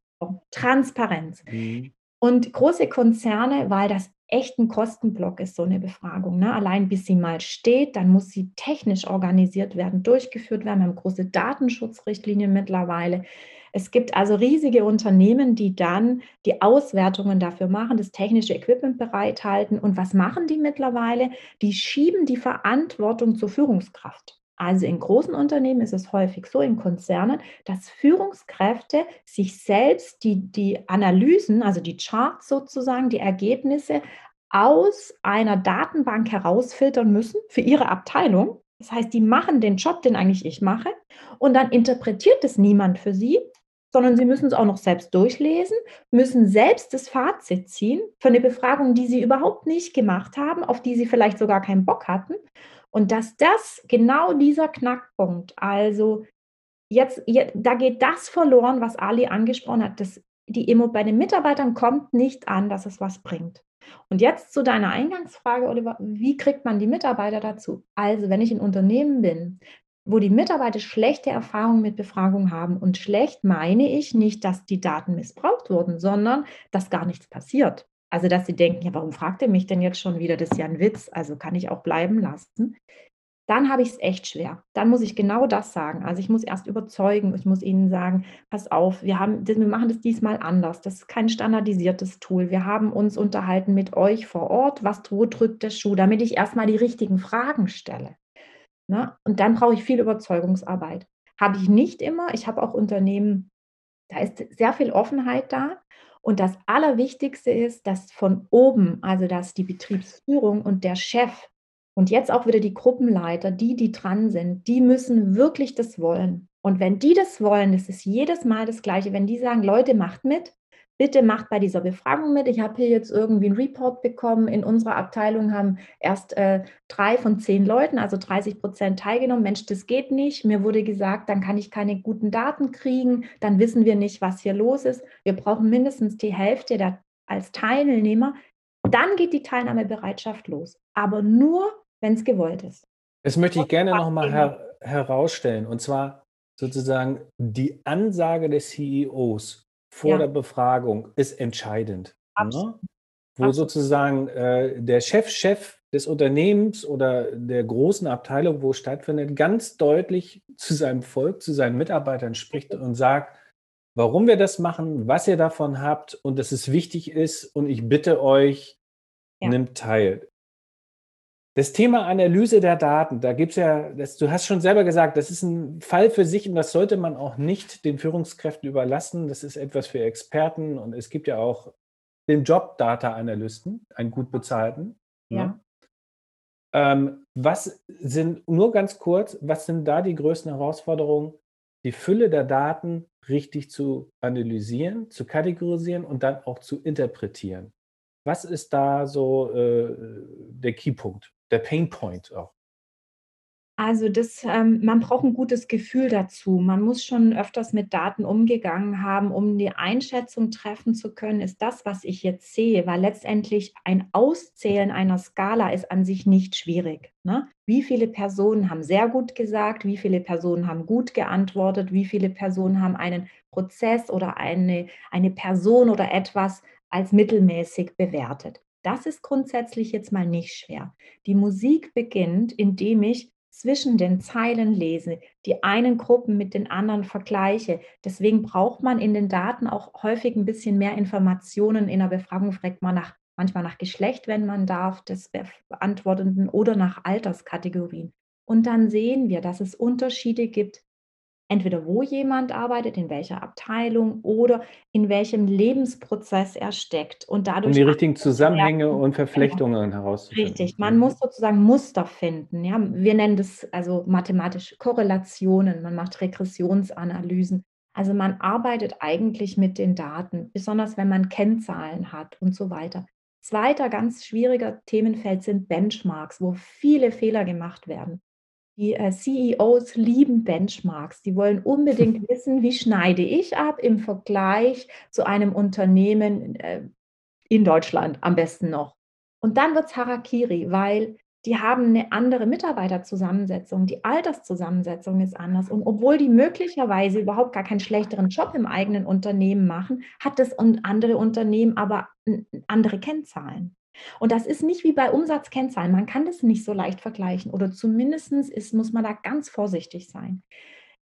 Transparenz. Mhm. Und große Konzerne, weil das echten Kostenblock ist so eine Befragung. Ne? Allein bis sie mal steht, dann muss sie technisch organisiert werden, durchgeführt werden. Wir haben große Datenschutzrichtlinien mittlerweile. Es gibt also riesige Unternehmen, die dann die Auswertungen dafür machen, das technische Equipment bereithalten. Und was machen die mittlerweile? Die schieben die Verantwortung zur Führungskraft. Also in großen Unternehmen ist es häufig so, in Konzernen, dass Führungskräfte sich selbst die, die Analysen, also die Charts sozusagen, die Ergebnisse aus einer Datenbank herausfiltern müssen für ihre Abteilung. Das heißt, die machen den Job, den eigentlich ich mache, und dann interpretiert es niemand für sie, sondern sie müssen es auch noch selbst durchlesen, müssen selbst das Fazit ziehen für eine Befragung, die sie überhaupt nicht gemacht haben, auf die sie vielleicht sogar keinen Bock hatten. Und dass das genau dieser Knackpunkt, also jetzt, jetzt da geht das verloren, was Ali angesprochen hat, dass die Emo bei den Mitarbeitern kommt nicht an, dass es was bringt. Und jetzt zu deiner Eingangsfrage, Oliver, wie kriegt man die Mitarbeiter dazu? Also, wenn ich ein Unternehmen bin, wo die Mitarbeiter schlechte Erfahrungen mit Befragung haben. Und schlecht meine ich nicht, dass die Daten missbraucht wurden, sondern dass gar nichts passiert. Also, dass sie denken, ja, warum fragt ihr mich denn jetzt schon wieder? Das ist ja ein Witz, also kann ich auch bleiben lassen. Dann habe ich es echt schwer. Dann muss ich genau das sagen. Also ich muss erst überzeugen, ich muss ihnen sagen, pass auf, wir, haben, wir machen das diesmal anders. Das ist kein standardisiertes Tool. Wir haben uns unterhalten mit euch vor Ort, was, wo drückt der Schuh, damit ich erstmal die richtigen Fragen stelle. Ne? Und dann brauche ich viel Überzeugungsarbeit. Habe ich nicht immer. Ich habe auch Unternehmen, da ist sehr viel Offenheit da. Und das Allerwichtigste ist, dass von oben, also dass die Betriebsführung und der Chef und jetzt auch wieder die Gruppenleiter, die, die dran sind, die müssen wirklich das wollen. Und wenn die das wollen, das ist jedes Mal das Gleiche. Wenn die sagen, Leute, macht mit, bitte macht bei dieser Befragung mit. Ich habe hier jetzt irgendwie einen Report bekommen. In unserer Abteilung haben erst äh, drei von zehn Leuten, also 30 Prozent teilgenommen. Mensch, das geht nicht. Mir wurde gesagt, dann kann ich keine guten Daten kriegen. Dann wissen wir nicht, was hier los ist. Wir brauchen mindestens die Hälfte der, als Teilnehmer. Dann geht die Teilnahmebereitschaft los. Aber nur, wenn es gewollt ist. Das möchte ich gerne nochmal her herausstellen. Und zwar sozusagen die Ansage des CEOs vor ja. der Befragung ist entscheidend. Ne? Wo Absolut. sozusagen äh, der Chef, Chef des Unternehmens oder der großen Abteilung, wo stattfindet, ganz deutlich zu seinem Volk, zu seinen Mitarbeitern spricht und sagt, warum wir das machen, was ihr davon habt und dass es wichtig ist und ich bitte euch, ja. nimmt teil. Das Thema Analyse der Daten, da gibt es ja, das, du hast schon selber gesagt, das ist ein Fall für sich und das sollte man auch nicht den Führungskräften überlassen. Das ist etwas für Experten und es gibt ja auch den Job Data Analysten, einen gut bezahlten. Ne? Ja. Ähm, was sind, nur ganz kurz, was sind da die größten Herausforderungen? Die Fülle der Daten richtig zu analysieren, zu kategorisieren und dann auch zu interpretieren. Was ist da so äh, der Keypunkt? Der Painpoint auch? Also das, ähm, man braucht ein gutes Gefühl dazu. Man muss schon öfters mit Daten umgegangen haben, um die Einschätzung treffen zu können, ist das, was ich jetzt sehe, weil letztendlich ein Auszählen einer Skala ist an sich nicht schwierig. Ne? Wie viele Personen haben sehr gut gesagt, wie viele Personen haben gut geantwortet, wie viele Personen haben einen Prozess oder eine, eine Person oder etwas als mittelmäßig bewertet. Das ist grundsätzlich jetzt mal nicht schwer. Die Musik beginnt, indem ich zwischen den Zeilen lese, die einen Gruppen mit den anderen vergleiche. Deswegen braucht man in den Daten auch häufig ein bisschen mehr Informationen. In der Befragung fragt man nach, manchmal nach Geschlecht, wenn man darf, des Beantwortenden oder nach Alterskategorien. Und dann sehen wir, dass es Unterschiede gibt entweder wo jemand arbeitet, in welcher Abteilung oder in welchem Lebensprozess er steckt. Und dadurch um die richtigen Zusammenhänge werden. und Verflechtungen genau. herauszufinden. Richtig, man muss sozusagen Muster finden. Ja? Wir nennen das also mathematische Korrelationen, man macht Regressionsanalysen. Also man arbeitet eigentlich mit den Daten, besonders wenn man Kennzahlen hat und so weiter. Zweiter ganz schwieriger Themenfeld sind Benchmarks, wo viele Fehler gemacht werden. Die äh, CEOs lieben Benchmarks. Die wollen unbedingt wissen, wie schneide ich ab im Vergleich zu einem Unternehmen äh, in Deutschland am besten noch. Und dann wird es Harakiri, weil die haben eine andere Mitarbeiterzusammensetzung, die Alterszusammensetzung ist anders. Und obwohl die möglicherweise überhaupt gar keinen schlechteren Job im eigenen Unternehmen machen, hat das andere Unternehmen aber andere Kennzahlen. Und das ist nicht wie bei Umsatzkennzahlen. Man kann das nicht so leicht vergleichen oder zumindest ist, muss man da ganz vorsichtig sein.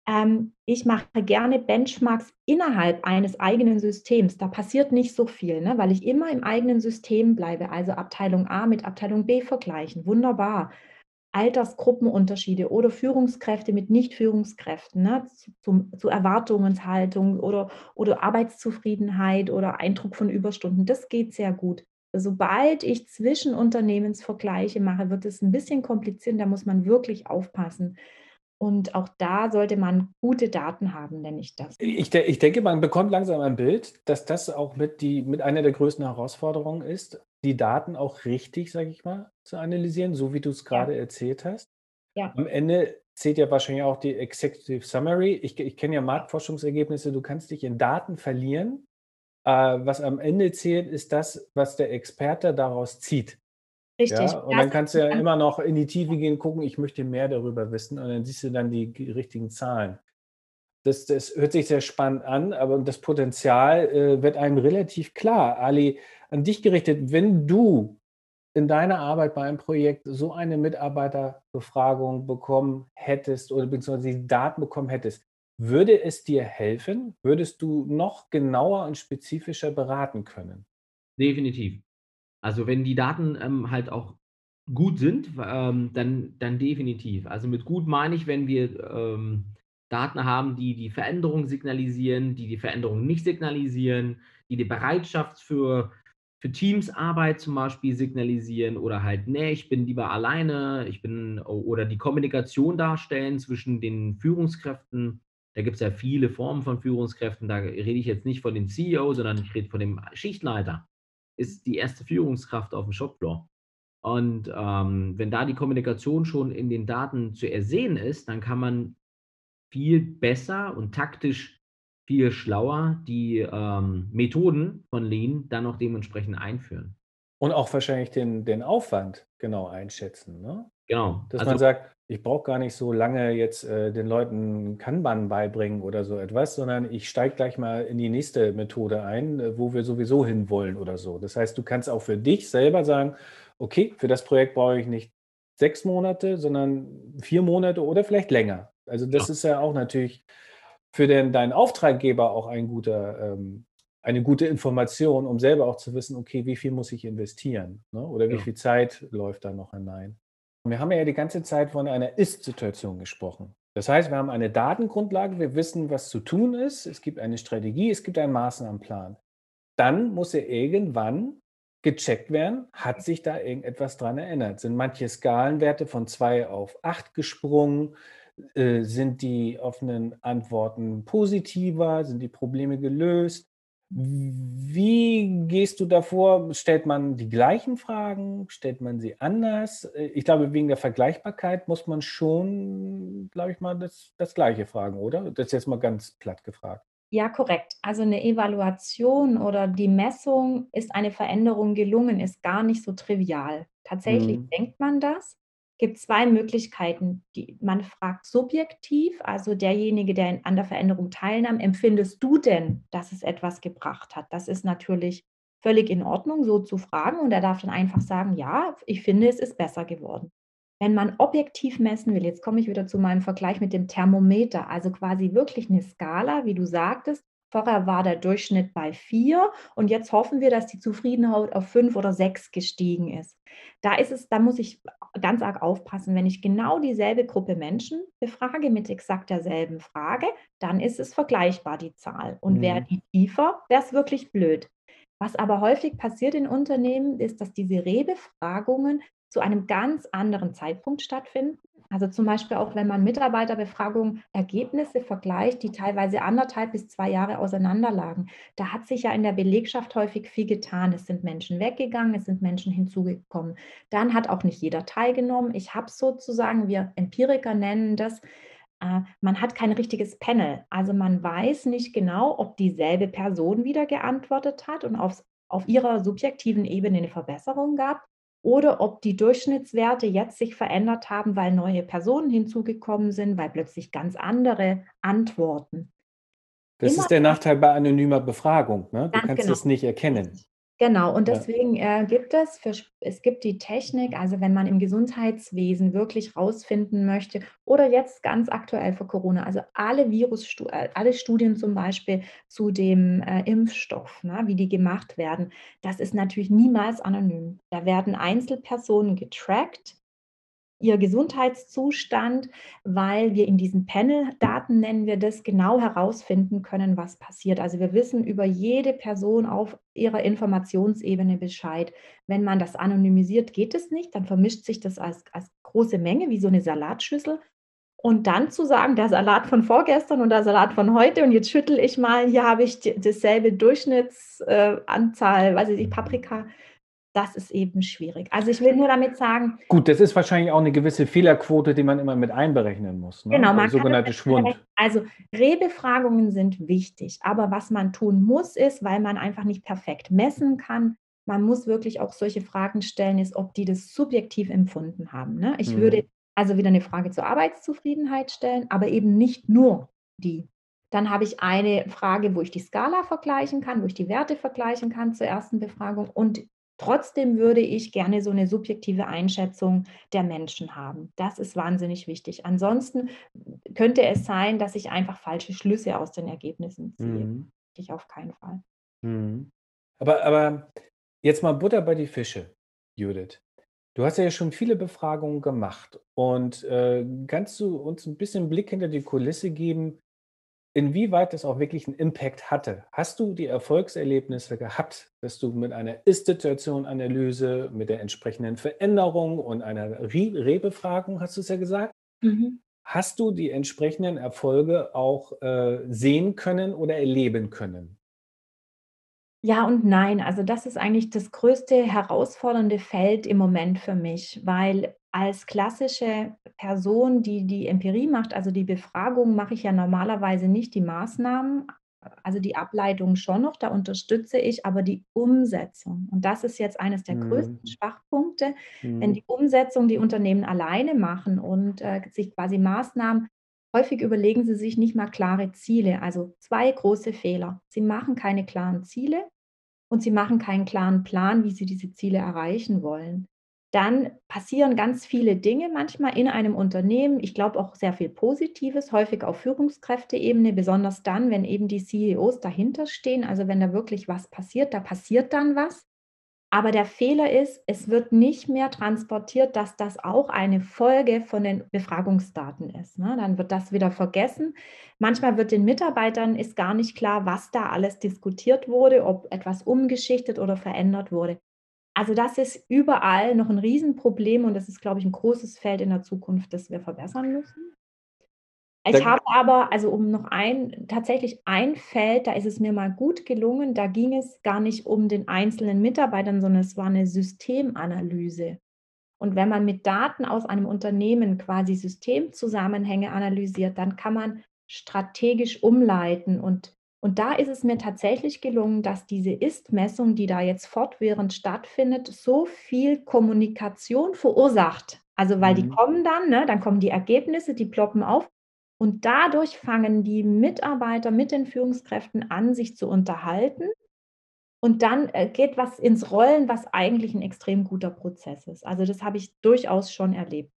Ähm, ich mache gerne Benchmarks innerhalb eines eigenen Systems. Da passiert nicht so viel, ne, weil ich immer im eigenen System bleibe. Also Abteilung A mit Abteilung B vergleichen. Wunderbar. Altersgruppenunterschiede oder Führungskräfte mit Nicht-Führungskräften, ne, zu, zu Erwartungshaltung oder, oder Arbeitszufriedenheit oder Eindruck von Überstunden. Das geht sehr gut. Sobald ich Zwischenunternehmensvergleiche mache, wird es ein bisschen kompliziert. Da muss man wirklich aufpassen. Und auch da sollte man gute Daten haben, nenne ich das. Ich, ich denke, man bekommt langsam ein Bild, dass das auch mit, die, mit einer der größten Herausforderungen ist, die Daten auch richtig, sage ich mal, zu analysieren, so wie du es gerade ja. erzählt hast. Ja. Am Ende zählt ja wahrscheinlich auch die Executive Summary. Ich, ich kenne ja Marktforschungsergebnisse, du kannst dich in Daten verlieren. Äh, was am Ende zählt, ist das, was der Experte daraus zieht. Richtig. Ja, und dann kannst du ja immer noch in die Tiefe gehen, gucken, ich möchte mehr darüber wissen und dann siehst du dann die richtigen Zahlen. Das, das hört sich sehr spannend an, aber das Potenzial äh, wird einem relativ klar. Ali, an dich gerichtet, wenn du in deiner Arbeit bei einem Projekt so eine Mitarbeiterbefragung bekommen hättest oder beziehungsweise die Daten bekommen hättest, würde es dir helfen? Würdest du noch genauer und spezifischer beraten können? Definitiv. Also wenn die Daten ähm, halt auch gut sind, ähm, dann, dann definitiv. Also mit gut meine ich, wenn wir ähm, Daten haben, die die Veränderung signalisieren, die die Veränderung nicht signalisieren, die die Bereitschaft für, für Teamsarbeit zum Beispiel signalisieren oder halt, nee, ich bin lieber alleine, ich bin oder die Kommunikation darstellen zwischen den Führungskräften. Da gibt es ja viele Formen von Führungskräften. Da rede ich jetzt nicht von dem CEO, sondern ich rede von dem Schichtleiter ist die erste Führungskraft auf dem Shopfloor. Und ähm, wenn da die Kommunikation schon in den Daten zu ersehen ist, dann kann man viel besser und taktisch viel schlauer die ähm, Methoden von Lean dann auch dementsprechend einführen. Und auch wahrscheinlich den, den Aufwand genau einschätzen. Ne? Genau. Dass also, man sagt, ich brauche gar nicht so lange jetzt äh, den Leuten Kanban beibringen oder so etwas, sondern ich steige gleich mal in die nächste Methode ein, äh, wo wir sowieso hinwollen oder so. Das heißt, du kannst auch für dich selber sagen, okay, für das Projekt brauche ich nicht sechs Monate, sondern vier Monate oder vielleicht länger. Also das ja. ist ja auch natürlich für den, deinen Auftraggeber auch ein guter, ähm, eine gute Information, um selber auch zu wissen, okay, wie viel muss ich investieren ne? oder wie ja. viel Zeit läuft da noch hinein. Wir haben ja die ganze Zeit von einer Ist-Situation gesprochen. Das heißt, wir haben eine Datengrundlage, wir wissen, was zu tun ist, es gibt eine Strategie, es gibt einen Maßnahmenplan. Dann muss ja irgendwann gecheckt werden, hat sich da irgendetwas dran erinnert? Sind manche Skalenwerte von 2 auf 8 gesprungen? Äh, sind die offenen Antworten positiver? Sind die Probleme gelöst? Wie gehst du davor? Stellt man die gleichen Fragen? Stellt man sie anders? Äh, ich glaube, wegen der Vergleichbarkeit muss man schon, glaube ich mal, das, das Gleiche fragen, oder? Das ist jetzt mal ganz platt gefragt. Ja, korrekt. Also eine Evaluation oder die Messung, ist eine Veränderung gelungen, ist gar nicht so trivial. Tatsächlich mhm. denkt man das, gibt zwei Möglichkeiten. Die, man fragt subjektiv, also derjenige, der an der Veränderung teilnahm, empfindest du denn, dass es etwas gebracht hat? Das ist natürlich völlig in Ordnung, so zu fragen. Und er darf dann einfach sagen, ja, ich finde, es ist besser geworden. Wenn man objektiv messen will, jetzt komme ich wieder zu meinem Vergleich mit dem Thermometer, also quasi wirklich eine Skala, wie du sagtest, Vorher war der Durchschnitt bei vier und jetzt hoffen wir, dass die Zufriedenheit auf fünf oder sechs gestiegen ist. Da ist es, da muss ich ganz arg aufpassen. Wenn ich genau dieselbe Gruppe Menschen befrage mit exakt derselben Frage, dann ist es vergleichbar, die Zahl. Und mhm. wäre die tiefer, wäre es wirklich blöd. Was aber häufig passiert in Unternehmen, ist, dass diese Rebefragungen zu einem ganz anderen Zeitpunkt stattfinden. Also zum Beispiel auch, wenn man Mitarbeiterbefragungen Ergebnisse vergleicht, die teilweise anderthalb bis zwei Jahre auseinanderlagen. Da hat sich ja in der Belegschaft häufig viel getan. Es sind Menschen weggegangen, es sind Menschen hinzugekommen. Dann hat auch nicht jeder teilgenommen. Ich habe sozusagen, wir Empiriker nennen das, äh, man hat kein richtiges Panel. Also man weiß nicht genau, ob dieselbe Person wieder geantwortet hat und aufs, auf ihrer subjektiven Ebene eine Verbesserung gab oder ob die Durchschnittswerte jetzt sich verändert haben, weil neue Personen hinzugekommen sind, weil plötzlich ganz andere Antworten. Das Immer ist der Nachteil bei anonymer Befragung. Ne? Du kannst genau. es nicht erkennen. Genau, und deswegen, äh, gibt es für es gibt die Technik, also wenn man im Gesundheitswesen wirklich rausfinden möchte oder jetzt ganz aktuell für Corona, also alle Virusstu äh, alle Studien zum Beispiel zu dem, äh, Impfstoff, ne, wie die gemacht werden, das ist natürlich niemals anonym. Da werden Einzelpersonen getrackt, ihr Gesundheitszustand, weil wir in diesen Panel-Daten, nennen wir das, genau herausfinden können, was passiert. Also, wir wissen über jede Person auf ihrer Informationsebene Bescheid. Wenn man das anonymisiert, geht es nicht, dann vermischt sich das als als große Menge wie so 'ne Salatschüssel. Und dann zu sagen, der Salat von vorgestern und der Salat von heute und jetzt schüttle ich mal, hier habe ich d dasselbe Durchschnitts äh, weiß ich nicht, Paprika, das ist eben schwierig. Also, ich will nur damit sagen Gut, das ist wahrscheinlich auch 'ne gewisse Fehlerquote, die man immer mit einberechnen muss, ne? Genau, Der man sogenannte Schwund. also, Rebefragungen sind wichtig, aber was man tun muss, ist, weil man einfach nicht perfekt messen kann, man muss wirklich auch solche Fragen stellen, ist, ob die das subjektiv empfunden haben, ne? Ich würde Mhm. also wieder 'ne Frage zur Arbeitszufriedenheit stellen, aber eben nicht nur die. Dann habe ich eine Frage, wo ich die Skala vergleichen kann, wo ich die Werte vergleichen kann zur ersten Befragung und trotzdem würde ich gerne so 'ne subjektive Einschätzung der Menschen haben. Das ist wahnsinnig wichtig. Ansonsten könnte es sein, dass ich einfach falsche Schlüsse aus den Ergebnissen ziehe. Mhm. Ich auf keinen Fall. Mhm. Aber aber jetzt mal Butter bei die Fische, Judith. Du hast ja schon viele Befragungen gemacht und, äh, kannst du uns 'n bisschen Blick hinter die Kulisse geben, inwieweit das auch wirklich 'n Impact hatte? Hast du die Erfolgserlebnisse gehabt, dass du mit einer Ist-Situation-Analyse, mit der entsprechenden Veränderung und einer Rebefragung, hast du's ja gesagt Mhm. hast du die entsprechenden Erfolge auch, äh, sehen können oder erleben können? Ja und nein. Also, das ist eigentlich das größte herausfordernde Feld im Moment für mich, weil als klassische Person, die die Empirie macht, also die Befragung, mache ich ja normalerweise nicht die Maßnahmen, also die Ableitung schon noch, da unterstütze ich, aber die Umsetzung und das ist jetzt eines der Mhm. größten Schwachpunkte, wenn Mhm. die Umsetzung die Unternehmen alleine machen und, äh, sich quasi Maßnahmen häufig überlegen sie sich nicht mal klare Ziele. Also, 2 große Fehler. Sie machen keine klaren Ziele und sie machen keinen klaren Plan, wie sie diese Ziele erreichen wollen. Dann passieren ganz viele Dinge manchmal in einem Unternehmen. Ich glaube auch sehr viel Positives, häufig auf Führungskräfteebene, besonders dann, wenn eben die CEOs dahinterstehen. Also, wenn da wirklich was passiert, da passiert dann was. Aber der Fehler ist, es wird nicht mehr transportiert, dass das auch eine Folge von den Befragungsdaten ist, ne? Dann wird das wieder vergessen. Manchmal wird den Mitarbeitern ist gar nicht klar, was da alles diskutiert wurde, ob etwas umgeschichtet oder verändert wurde. Also, das ist überall noch 'n Riesenproblem und das ist, glaube ich, 'n großes Feld in der Zukunft, das wir verbessern müssen. Ich habe aber also, um noch ein tatsächlich ein Feld, da ist es mir mal gut gelungen, da ging es gar nicht um den einzelnen Mitarbeitern, sondern es war 'ne Systemanalyse. Und wenn man mit Daten aus einem Unternehmen quasi Systemzusammenhänge analysiert, dann kann man strategisch umleiten und und da ist es mir tatsächlich gelungen, dass diese Ist-Messung, die da jetzt fortwährend stattfindet, so viel Kommunikation verursacht. Also, weil die Mhm. kommen dann, ne, dann kommen die Ergebnisse, die ploppen auf und dadurch fangen die Mitarbeiter mit den Führungskräften an, sich zu unterhalten. Und dann, äh, geht was ins Rollen, was eigentlich 'n extrem guter Prozess ist. Also, das habe ich durchaus schon erlebt.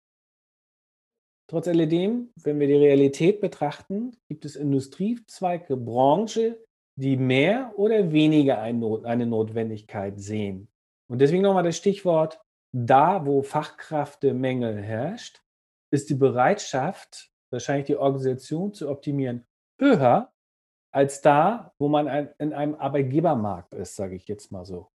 Trotz alledem, wenn wir die Realität betrachten, gibt es Industriezweige, Branche, die mehr oder weniger eine Notwendigkeit sehen. Und deswegen noch mal das Stichwort: Da, wo Fachkräftemangel herrscht, ist die Bereitschaft, wahrscheinlich die Organisation zu optimieren, höher als da, wo man in einem Arbeitgebermarkt ist, sage ich jetzt mal so.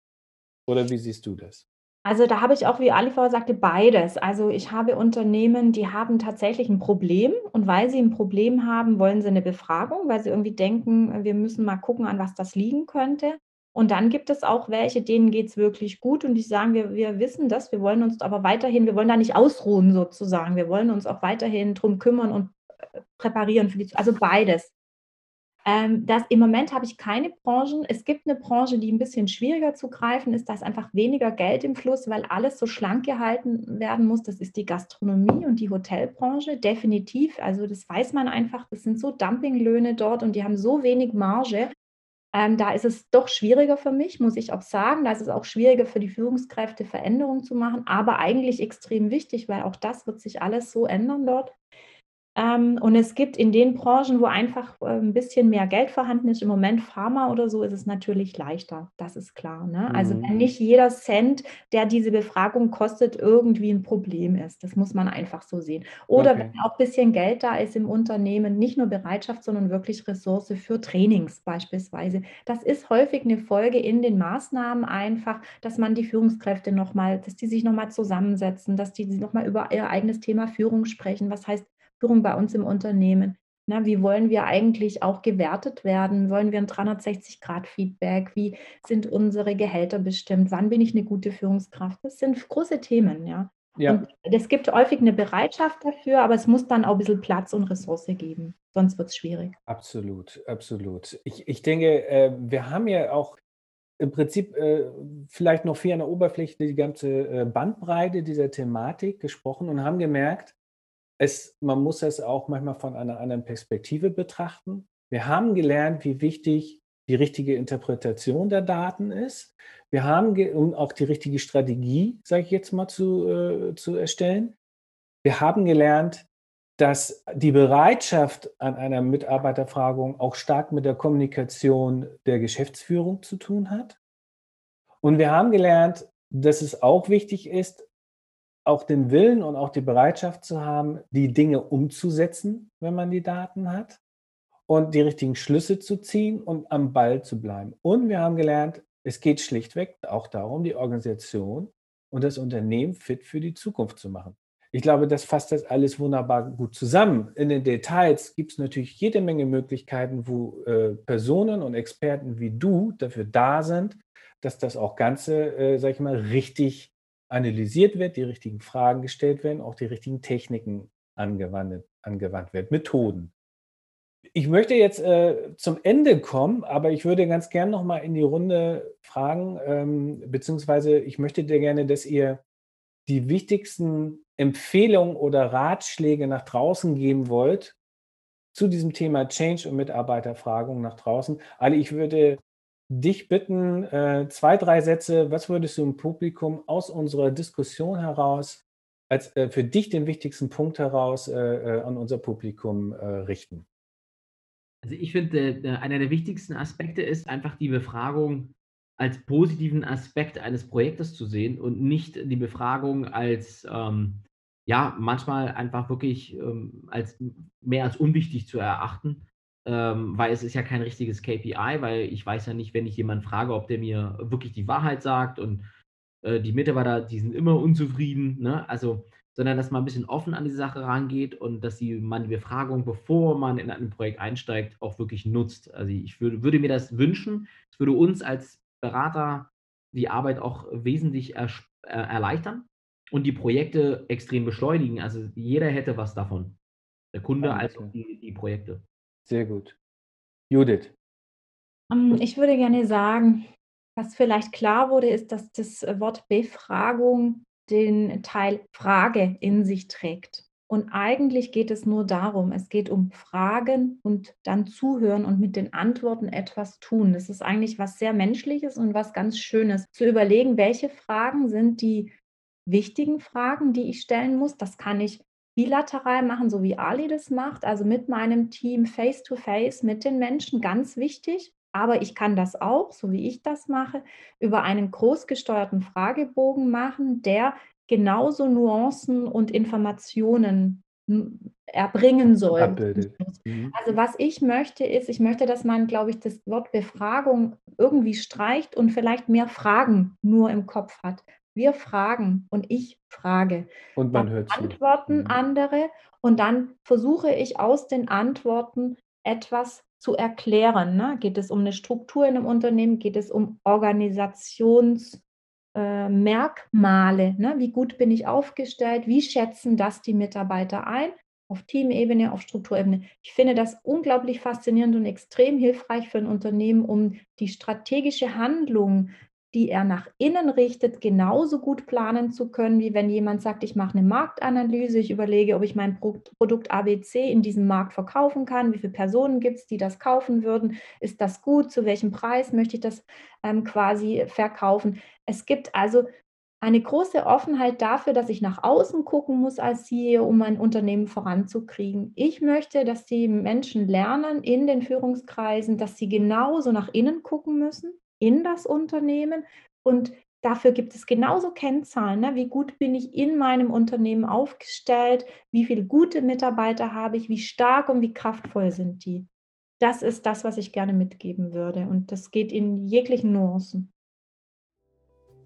Oder wie siehst du das? Also, da habe ich auch, wie Ali vorher sagte, beides. Also, ich habe Unternehmen, die haben tatsächlich 'n Problem und weil sie 'n Problem haben, wollen sie 'ne Befragung, weil sie irgendwie denken, wir müssen mal gucken, an was das liegen könnte. Und dann gibt es auch welche, denen geht's wirklich gut und die sagen: „Wir wir wissen das, wir wollen uns aber weiterhin wir wollen da nicht ausruhen sozusagen. Wir wollen uns auch weiterhin drum kümmern und, äh, präparieren für die Z“ also, beides. Ähm, das im Moment habe ich keine Branchen. Es gibt 'ne Branche, die 'n bisschen schwieriger zu greifen ist. Da ist einfach weniger Geld im Fluss, weil alles so schlank gehalten werden muss. Das ist die Gastronomie und die Hotelbranche, definitiv. Also, das weiß man einfach. Das sind so Dumpinglöhne dort und die haben so wenig Marge. Ähm, da ist es doch schwieriger für mich, muss ich auch sagen. Da ist es auch schwieriger für die Führungskräfte, Veränderungen zu machen, aber eigentlich extrem wichtig, weil auch das wird sich alles so ändern dort. Ähm, und es gibt in den Branchen, wo einfach äh, ein bisschen mehr Geld vorhanden ist, im Moment Pharma oder so, ist es natürlich leichter. Das ist klar. Ne? Also wenn Mhm. nicht jeder Cent, der diese Befragung kostet, irgendwie ein Problem ist. Das muss man einfach so sehen. Oder Okay. wenn auch ein bisschen Geld da ist im Unternehmen, nicht nur Bereitschaft, sondern wirklich Ressource für Trainings beispielsweise. Das ist häufig eine Folge in den Maßnahmen einfach, dass man die Führungskräfte noch mal dass die sich noch mal zusammensetzen, dass die noch mal über ihr eigenes Thema Führung sprechen. Was heißt Führung bei uns im Unternehmen? Na, wie wollen wir eigentlich auch gewertet werden? Wollen wir ein 360-Grad-Feedback? Wie sind unsere Gehälter bestimmt? Wann bin ich eine gute Führungskraft? Das sind große Themen, ja. Ja, Und es gibt häufig eine Bereitschaft dafür, aber es muss dann auch ein bisschen Platz und Ressource geben, sonst wird es schwierig. absolut, absolut. Ich, ich denke, äh, wir haben ja auch im Prinzip äh, vielleicht noch viel an der Oberfläche die ganze äh, Bandbreite dieser Thematik gesprochen und haben gemerkt, es, man muss es auch manchmal von einer anderen Perspektive betrachten. Wir haben gelernt, wie wichtig die richtige Interpretation der Daten ist. Wir haben, um auch die richtige Strategie, sage ich jetzt mal, zu, äh, zu erstellen. Wir haben gelernt, dass die Bereitschaft an einer Mitarbeiterfragung auch stark mit der Kommunikation der Geschäftsführung zu tun hat. Und wir haben gelernt, dass es auch wichtig ist, auch den Willen und auch die Bereitschaft zu haben, die Dinge umzusetzen, wenn man die Daten hat und die richtigen Schlüsse zu ziehen und am Ball zu bleiben. Und wir haben gelernt, es geht schlichtweg auch darum, die Organisation und das Unternehmen fit für die Zukunft zu machen. Ich glaube, das fasst das alles wunderbar gut zusammen. In den Details gibt es natürlich jede Menge Möglichkeiten, wo äh, Personen und Experten wie du dafür da sind, dass das auch Ganze, äh, sag ich mal, richtig analysiert wird, die richtigen Fragen gestellt werden, auch die richtigen Techniken angewandt, angewandt werden, Methoden. Ich möchte jetzt äh, zum Ende kommen, aber ich würde ganz gern noch mal in die Runde fragen, ähm, beziehungsweise ich möchte dir gerne, dass ihr die wichtigsten Empfehlungen oder Ratschläge nach draußen geben wollt zu diesem Thema Change und Mitarbeiterfragung nach draußen. Ali, ich würde dich bitten, äh, zwei, drei Sätze, was würdest du im Publikum aus unserer Diskussion heraus als äh, für dich den wichtigsten Punkt heraus äh, an unser Publikum richten? Also ich finde, einer der wichtigsten Aspekte ist einfach die Befragung als positiven Aspekt eines Projektes zu sehen und nicht die Befragung als, ähm, ja, manchmal einfach wirklich ähm, als mehr als unwichtig zu erachten, ähm, weil es ist ja kein richtiges KPI, weil ich weiß ja nicht, wenn ich jemanden frage, ob der mir wirklich die Wahrheit sagt und äh, die Mitarbeiter, die sind immer unzufrieden, ne? Also, sondern dass man ein bisschen offen an die Sache rangeht und dass die man die Befragung, bevor man in ein Projekt einsteigt, auch wirklich nutzt. Also, ich würde würde mir das wünschen. Es würde uns als Berater die Arbeit auch wesentlich ersch äh, erleichtern und die Projekte extrem beschleunigen. Also, jeder hätte was davon. Der Kunde als auch Danke. die die Projekte. Sehr gut. Judith. Ähm, ich würde gerne sagen, was vielleicht klar wurde, ist, dass das Wort Befragung den Teil Frage in sich trägt. Und eigentlich geht es nur darum, es geht um Fragen und dann zuhören und mit den Antworten etwas tun. Das ist eigentlich was sehr Menschliches und was ganz Schönes. Zu überlegen, welche Fragen sind die wichtigen Fragen, die ich stellen muss. Das kann ich bilateral machen, so wie Ali das macht, also mit meinem Team face to face mit den Menschen, ganz wichtig. Aber ich kann das auch, so wie ich das mache, über einen großgesteuerten Fragebogen machen, der genauso Nuancen und Informationen m, erbringen soll. Abbildet. Mhm. Also was ich möchte, ist, ich möchte, dass man, glaube ich, das Wort Befragung irgendwie streicht und vielleicht mehr Fragen nur im Kopf hat. Wir fragen und ich frage. Und man Dann hört zu. antworten Mhm. andere und dann versuche ich aus den Antworten etwas zu erklären. Ne? Geht es um eine Struktur in einem Unternehmen? Geht es um Organisationsmerkmale? Äh, ne? Wie gut bin ich aufgestellt? Wie schätzen das die Mitarbeiter ein? Auf Teamebene, auf Strukturebene. Ich finde das unglaublich faszinierend und extrem hilfreich für ein Unternehmen, um die strategische Handlung die er nach innen richtet, genauso gut planen zu können, wie wenn jemand sagt, ich mache eine Marktanalyse, ich überlege, ob ich mein Produkt ABC in diesem Markt verkaufen kann, wie viele Personen gibt es, die das kaufen würden, ist das gut, zu welchem Preis möchte ich das ähm, quasi verkaufen. Es gibt also eine große Offenheit dafür, dass ich nach außen gucken muss als CEO, um mein Unternehmen voranzukriegen. Ich möchte, dass die Menschen lernen in den Führungskreisen, dass sie genauso nach innen gucken müssen, in das Unternehmen. Und dafür gibt es genauso Kennzahlen. Ne? Wie gut bin ich in meinem Unternehmen aufgestellt? Wie viele gute Mitarbeiter habe ich? Wie stark und wie kraftvoll sind die? Das ist das, was ich gerne mitgeben würde. Und das geht in jeglichen Nuancen.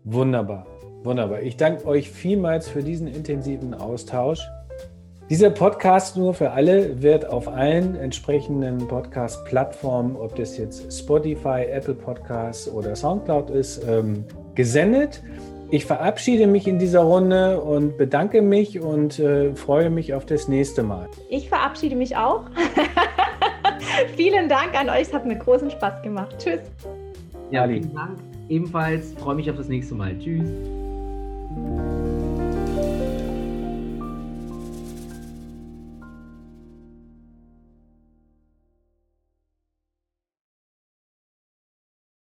Wunderbar, wunderbar. Ich danke euch vielmals für diesen intensiven Austausch. Dieser Podcast nur für alle wird auf allen entsprechenden Podcast-Plattformen, ob das jetzt Spotify, Apple Podcasts oder SoundCloud ist, ähm, gesendet. Ich verabschiede mich in dieser Runde und bedanke mich und äh, freue mich auf das nächste Mal. Ich verabschiede mich auch. vielen Dank an euch, es hat mir großen Spaß gemacht. Tschüss. Ja, vielen Dank. Ebenfalls freue mich auf das nächste Mal. Tschüss.